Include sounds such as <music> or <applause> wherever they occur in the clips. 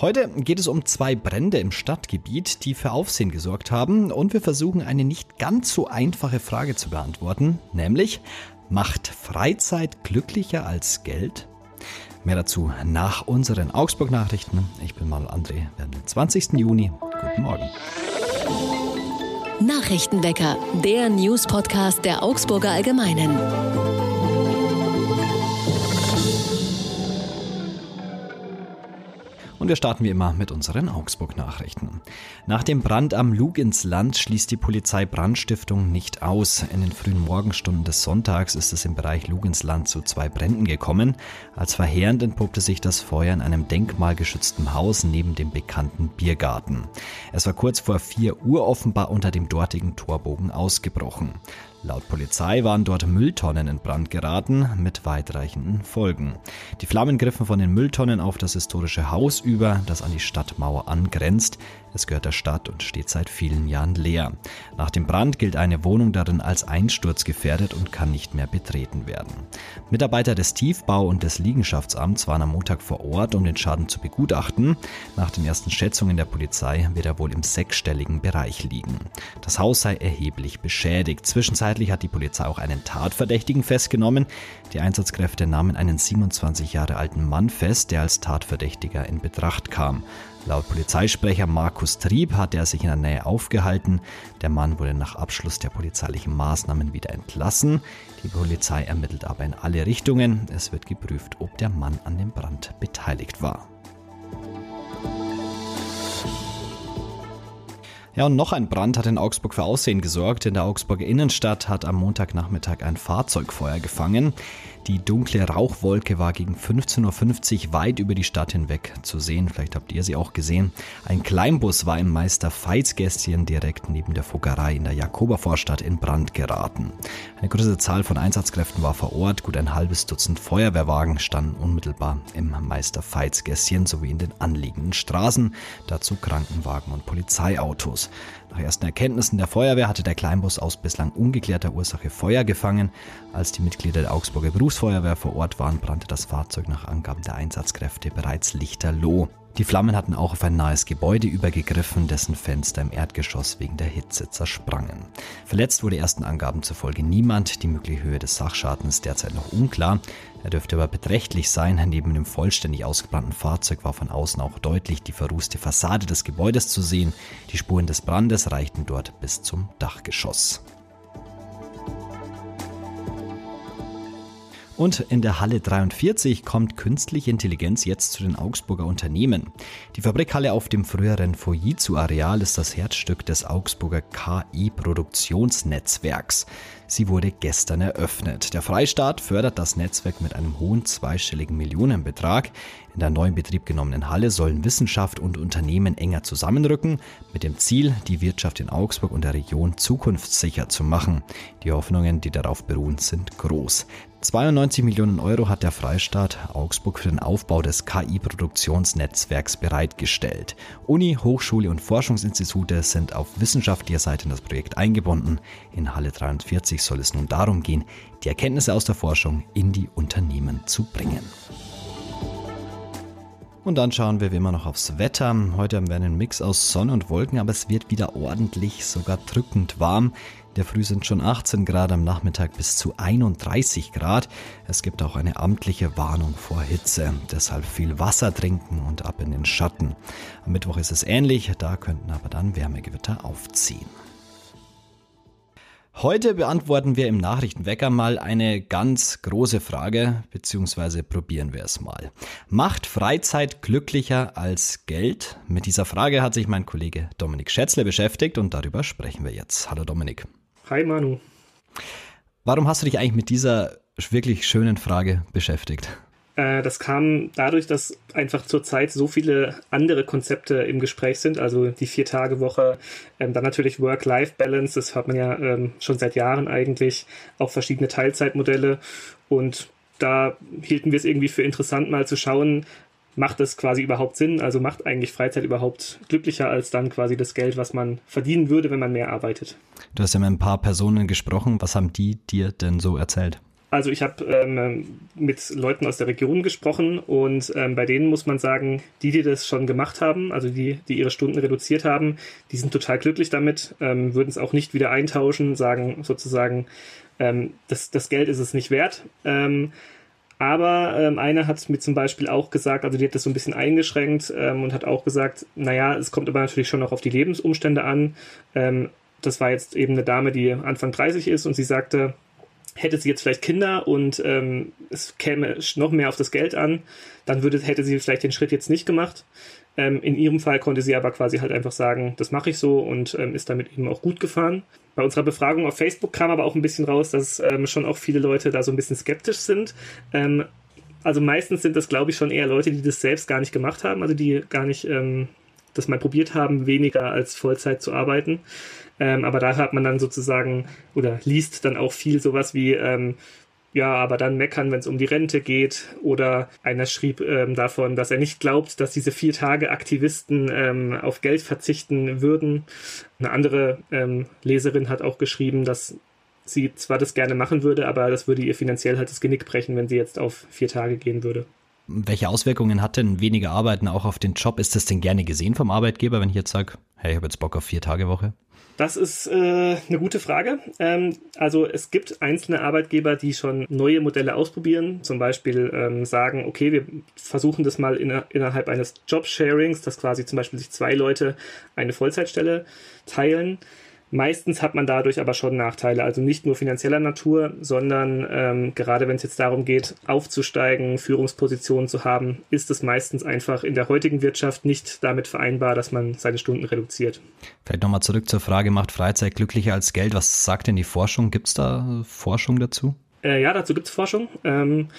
Heute geht es um zwei Brände im Stadtgebiet, die für Aufsehen gesorgt haben und wir versuchen eine nicht ganz so einfache Frage zu beantworten, nämlich macht Freizeit glücklicher als Geld? Mehr dazu nach unseren Augsburg-Nachrichten. Ich bin mal André, wir haben den 20. Juni. Guten Morgen. Nachrichtenwecker, der News-Podcast der Augsburger Allgemeinen. Und wir starten wie immer mit unseren Augsburg-Nachrichten. Nach dem Brand am Lug ins Land schließt die Polizei Brandstiftung nicht aus. In den frühen Morgenstunden des Sonntags ist es im Bereich Lug ins Land zu zwei Bränden gekommen. Als verheerend entpuppte sich das Feuer in einem denkmalgeschützten Haus neben dem bekannten Biergarten. Es war kurz vor 4 Uhr offenbar unter dem dortigen Torbogen ausgebrochen. Laut Polizei waren dort Mülltonnen in Brand geraten, mit weitreichenden Folgen. Die Flammen griffen von den Mülltonnen auf das historische Haus über, das an die Stadtmauer angrenzt. Es gehört der Stadt und steht seit vielen Jahren leer. Nach dem Brand gilt eine Wohnung darin als einsturzgefährdet und kann nicht mehr betreten werden. Mitarbeiter des Tiefbau- und des Liegenschaftsamts waren am Montag vor Ort, um den Schaden zu begutachten. Nach den ersten Schätzungen der Polizei wird er wohl im sechsstelligen Bereich liegen. Das Haus sei erheblich beschädigt. Zwischenzeitlich hat die Polizei auch einen Tatverdächtigen festgenommen. Die Einsatzkräfte nahmen einen 27 Jahre alten Mann fest, der als Tatverdächtiger in Betracht kam. Laut Polizeisprecher Markus Trieb hatte er sich in der Nähe aufgehalten. Der Mann wurde nach Abschluss der polizeilichen Maßnahmen wieder entlassen. Die Polizei ermittelt aber in alle Richtungen. Es wird geprüft, ob der Mann an dem Brand beteiligt war. Ja, und noch ein Brand hat in Augsburg für Aussehen gesorgt. In der Augsburger Innenstadt hat am Montagnachmittag ein Fahrzeugfeuer gefangen. Die dunkle Rauchwolke war gegen 15.50 Uhr weit über die Stadt hinweg zu sehen. Vielleicht habt ihr sie auch gesehen. Ein Kleinbus war im Meister Veitsgästchen direkt neben der Fuggerei in der Jakobervorstadt in Brand geraten. Eine große Zahl von Einsatzkräften war vor Ort. Gut ein halbes Dutzend Feuerwehrwagen standen unmittelbar im Meister Veitsgästchen sowie in den anliegenden Straßen. Dazu Krankenwagen und Polizeiautos. Nach ersten Erkenntnissen der Feuerwehr hatte der Kleinbus aus bislang ungeklärter Ursache Feuer gefangen. Als die Mitglieder der Augsburger Berufsfeuerwehr vor Ort waren, brannte das Fahrzeug nach Angaben der Einsatzkräfte bereits lichterloh. Die Flammen hatten auch auf ein nahes Gebäude übergegriffen, dessen Fenster im Erdgeschoss wegen der Hitze zersprangen. Verletzt wurde ersten Angaben zufolge niemand, die mögliche Höhe des Sachschadens derzeit noch unklar. Er dürfte aber beträchtlich sein. Neben dem vollständig ausgebrannten Fahrzeug war von außen auch deutlich die verrußte Fassade des Gebäudes zu sehen. Die Spuren des Brandes reichten dort bis zum Dachgeschoss. Und in der Halle 43 kommt künstliche Intelligenz jetzt zu den Augsburger Unternehmen. Die Fabrikhalle auf dem früheren Fujitsu-Areal ist das Herzstück des Augsburger KI-Produktionsnetzwerks. Sie wurde gestern eröffnet. Der Freistaat fördert das Netzwerk mit einem hohen zweistelligen Millionenbetrag. In der neuen Betrieb genommenen Halle sollen Wissenschaft und Unternehmen enger zusammenrücken, mit dem Ziel, die Wirtschaft in Augsburg und der Region zukunftssicher zu machen. Die Hoffnungen, die darauf beruhen, sind groß. 92 Millionen Euro hat der Freistaat Augsburg für den Aufbau des KI-Produktionsnetzwerks bereitgestellt. Uni, Hochschule und Forschungsinstitute sind auf wissenschaftlicher Seite in das Projekt eingebunden. In Halle 43 soll es nun darum gehen, die Erkenntnisse aus der Forschung in die Unternehmen zu bringen. Und dann schauen wir wie immer noch aufs Wetter. Heute haben wir einen Mix aus Sonne und Wolken, aber es wird wieder ordentlich, sogar drückend warm. In der Früh sind schon 18 Grad, am Nachmittag bis zu 31 Grad. Es gibt auch eine amtliche Warnung vor Hitze. Deshalb viel Wasser trinken und ab in den Schatten. Am Mittwoch ist es ähnlich, da könnten aber dann Wärmegewitter aufziehen. Heute beantworten wir im Nachrichtenwecker mal eine ganz große Frage, beziehungsweise probieren wir es mal. Macht Freizeit glücklicher als Geld? Mit dieser Frage hat sich mein Kollege Dominik Schätzle beschäftigt und darüber sprechen wir jetzt. Hallo Dominik. Hi Manu. Warum hast du dich eigentlich mit dieser wirklich schönen Frage beschäftigt? Äh, das kam dadurch, dass einfach zurzeit so viele andere Konzepte im Gespräch sind, also die Vier-Tage-Woche, ähm, dann natürlich Work-Life-Balance, das hört man ja ähm, schon seit Jahren eigentlich, auch verschiedene Teilzeitmodelle und da hielten wir es irgendwie für interessant, mal zu schauen, macht das quasi überhaupt Sinn? Also macht eigentlich Freizeit überhaupt glücklicher als dann quasi das Geld, was man verdienen würde, wenn man mehr arbeitet? Du hast ja mit ein paar Personen gesprochen. Was haben die dir denn so erzählt? Also ich habe ähm, mit Leuten aus der Region gesprochen und ähm, bei denen muss man sagen, die, die das schon gemacht haben, also die, die ihre Stunden reduziert haben, die sind total glücklich damit, ähm, würden es auch nicht wieder eintauschen, sagen sozusagen, ähm, das, das Geld ist es nicht wert. Ähm, aber ähm, eine hat mir zum Beispiel auch gesagt, also die hat das so ein bisschen eingeschränkt ähm, und hat auch gesagt, naja, es kommt aber natürlich schon noch auf die Lebensumstände an. Ähm, das war jetzt eben eine Dame, die Anfang 30 ist und sie sagte, hätte sie jetzt vielleicht Kinder und ähm, es käme noch mehr auf das Geld an, dann würde, hätte sie vielleicht den Schritt jetzt nicht gemacht. Ähm, in ihrem Fall konnte sie aber quasi halt einfach sagen, das mache ich so und ähm, ist damit eben auch gut gefahren. Bei unserer Befragung auf Facebook kam aber auch ein bisschen raus, dass ähm, schon auch viele Leute da so ein bisschen skeptisch sind. Ähm, also meistens sind das, glaube ich, schon eher Leute, die das selbst gar nicht gemacht haben, also die gar nicht ähm, das mal probiert haben, weniger als Vollzeit zu arbeiten. Ähm, aber da hat man dann sozusagen oder liest dann auch viel sowas wie, ähm, ja, aber dann meckern, wenn es um die Rente geht. Oder einer schrieb ähm, davon, dass er nicht glaubt, dass diese vier Tage Aktivisten ähm, auf Geld verzichten würden. Eine andere ähm, Leserin hat auch geschrieben, dass sie zwar das gerne machen würde, aber das würde ihr finanziell halt das Genick brechen, wenn sie jetzt auf vier Tage gehen würde. Welche Auswirkungen hat denn weniger Arbeiten auch auf den Job? Ist das denn gerne gesehen vom Arbeitgeber, wenn ich jetzt sage, hey, ich habe jetzt Bock auf vier Tage Woche? Das ist äh, eine gute Frage. Ähm, also es gibt einzelne Arbeitgeber, die schon neue Modelle ausprobieren, zum Beispiel ähm, sagen, okay, wir versuchen das mal in, innerhalb eines Jobsharings, dass quasi zum Beispiel sich zwei Leute eine Vollzeitstelle teilen. Meistens hat man dadurch aber schon Nachteile, also nicht nur finanzieller Natur, sondern ähm, gerade wenn es jetzt darum geht, aufzusteigen, Führungspositionen zu haben, ist es meistens einfach in der heutigen Wirtschaft nicht damit vereinbar, dass man seine Stunden reduziert. Vielleicht nochmal zurück zur Frage, macht Freizeit glücklicher als Geld? Was sagt denn die Forschung? Gibt es da Forschung dazu? Äh, ja, dazu gibt es Forschung. Ähm,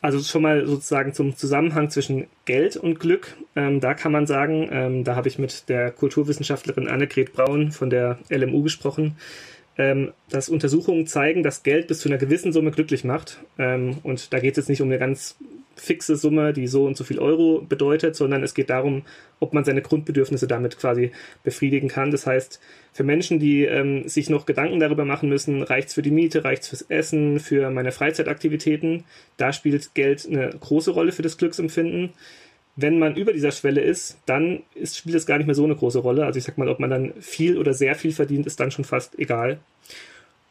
also schon mal sozusagen zum Zusammenhang zwischen Geld und Glück. Ähm, da kann man sagen, ähm, da habe ich mit der Kulturwissenschaftlerin Annegret Braun von der LMU gesprochen, ähm, dass Untersuchungen zeigen, dass Geld bis zu einer gewissen Summe glücklich macht. Ähm, und da geht es jetzt nicht um eine ganz fixe Summe, die so und so viel Euro bedeutet, sondern es geht darum, ob man seine Grundbedürfnisse damit quasi befriedigen kann. Das heißt, für Menschen, die ähm, sich noch Gedanken darüber machen müssen, reicht's für die Miete, reicht's fürs Essen, für meine Freizeitaktivitäten, da spielt Geld eine große Rolle für das Glücksempfinden. Wenn man über dieser Schwelle ist, dann ist, spielt es gar nicht mehr so eine große Rolle. Also ich sag mal, ob man dann viel oder sehr viel verdient, ist dann schon fast egal.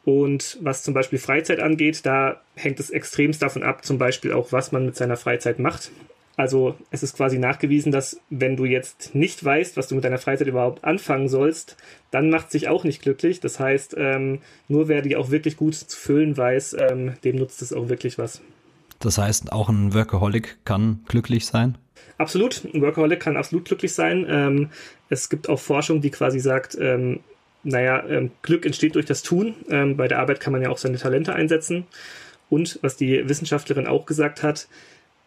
Und was zum Beispiel Freizeit angeht, da hängt es extremst davon ab, zum Beispiel auch, was man mit seiner Freizeit macht. Also es ist quasi nachgewiesen, dass wenn du jetzt nicht weißt, was du mit deiner Freizeit überhaupt anfangen sollst, dann macht sich auch nicht glücklich. Das heißt, ähm, nur wer die auch wirklich gut zu füllen weiß, ähm, dem nutzt es auch wirklich was. Das heißt, auch ein Workaholic kann glücklich sein? Absolut, ein Workaholic kann absolut glücklich sein. Ähm, es gibt auch Forschung, die quasi sagt, ähm, naja, ähm, Glück entsteht durch das Tun. Ähm, bei der Arbeit kann man ja auch seine Talente einsetzen. Und was die Wissenschaftlerin auch gesagt hat,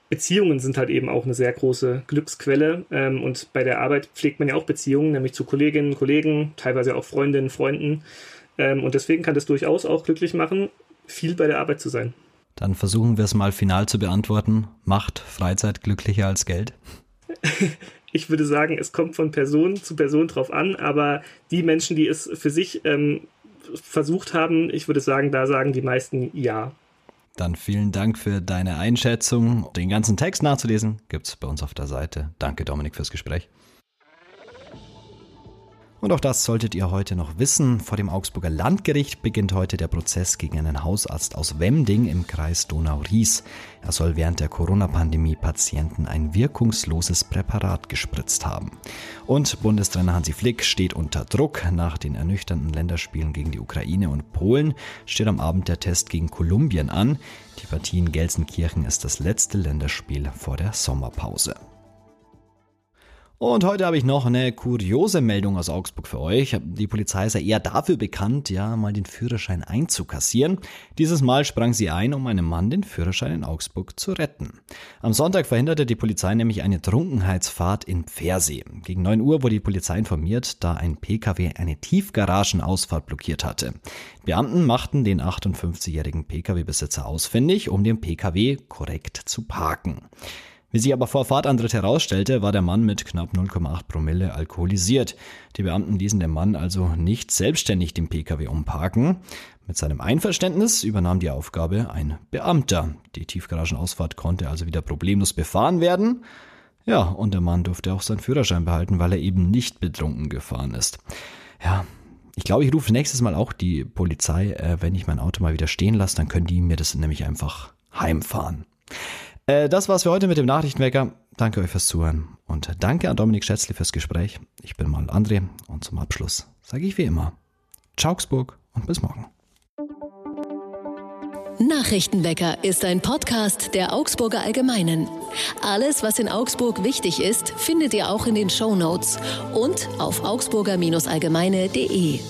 Beziehungen sind halt eben auch eine sehr große Glücksquelle. Ähm, und bei der Arbeit pflegt man ja auch Beziehungen, nämlich zu Kolleginnen, Kollegen, teilweise auch Freundinnen, Freunden. Und deswegen kann das durchaus auch glücklich machen, viel bei der Arbeit zu sein. Dann versuchen wir es mal final zu beantworten. Macht Freizeit glücklicher als Geld? <laughs> ich würde sagen, es kommt von Person zu Person drauf an, aber die Menschen, die es für sich ähm, versucht haben, ich würde sagen, da sagen die meisten ja. Dann vielen Dank für deine Einschätzung. Den ganzen Text nachzulesen gibt es bei uns auf der Seite. Danke, Dominik, fürs Gespräch. Und auch das solltet ihr heute noch wissen. Vor dem Augsburger Landgericht beginnt heute der Prozess gegen einen Hausarzt aus Wemding im Kreis Donau-Ries. Er soll während der Corona-Pandemie Patienten ein wirkungsloses Präparat gespritzt haben. Und Bundestrainer Hansi Flick steht unter Druck. Nach den ernüchternden Länderspielen gegen die Ukraine und Polen steht am Abend der Test gegen Kolumbien an. Die Partie in Gelsenkirchen ist das letzte Länderspiel vor der Sommerpause. Und heute habe ich noch eine kuriose Meldung aus Augsburg für euch. Die Polizei ist ja eher dafür bekannt, ja, mal den Führerschein einzukassieren. Dieses Mal sprang sie ein, um einem Mann den Führerschein in Augsburg zu retten. Am Sonntag verhinderte die Polizei nämlich eine Trunkenheitsfahrt in Pfersee. Gegen 9 Uhr wurde die Polizei informiert, da ein Pkw eine Tiefgaragenausfahrt blockiert hatte. Beamten machten den 58-jährigen Pkw-Besitzer ausfindig, um den Pkw korrekt zu parken. Wie sich aber vor Fahrtantritt herausstellte, war der Mann mit knapp 0,8 Promille alkoholisiert. Die Beamten ließen den Mann also nicht selbstständig den Pkw umparken. Mit seinem Einverständnis übernahm die Aufgabe ein Beamter. Die Tiefgaragenausfahrt konnte also wieder problemlos befahren werden. Ja, und der Mann durfte auch seinen Führerschein behalten, weil er eben nicht betrunken gefahren ist. Ja, ich glaube, ich rufe nächstes Mal auch die Polizei, äh, wenn ich mein Auto mal wieder stehen lasse, dann können die mir das nämlich einfach heimfahren. Äh, das war's für heute mit dem Nachrichtenwecker. Danke euch fürs Zuhören und danke an Dominik Schätzli fürs Gespräch. Ich bin mal André und zum Abschluss sage ich wie immer Augsburg und bis morgen. Nachrichtenwecker ist ein Podcast der Augsburger Allgemeinen. Alles, was in Augsburg wichtig ist, findet ihr auch in den Show Notes und auf augsburger-allgemeine.de.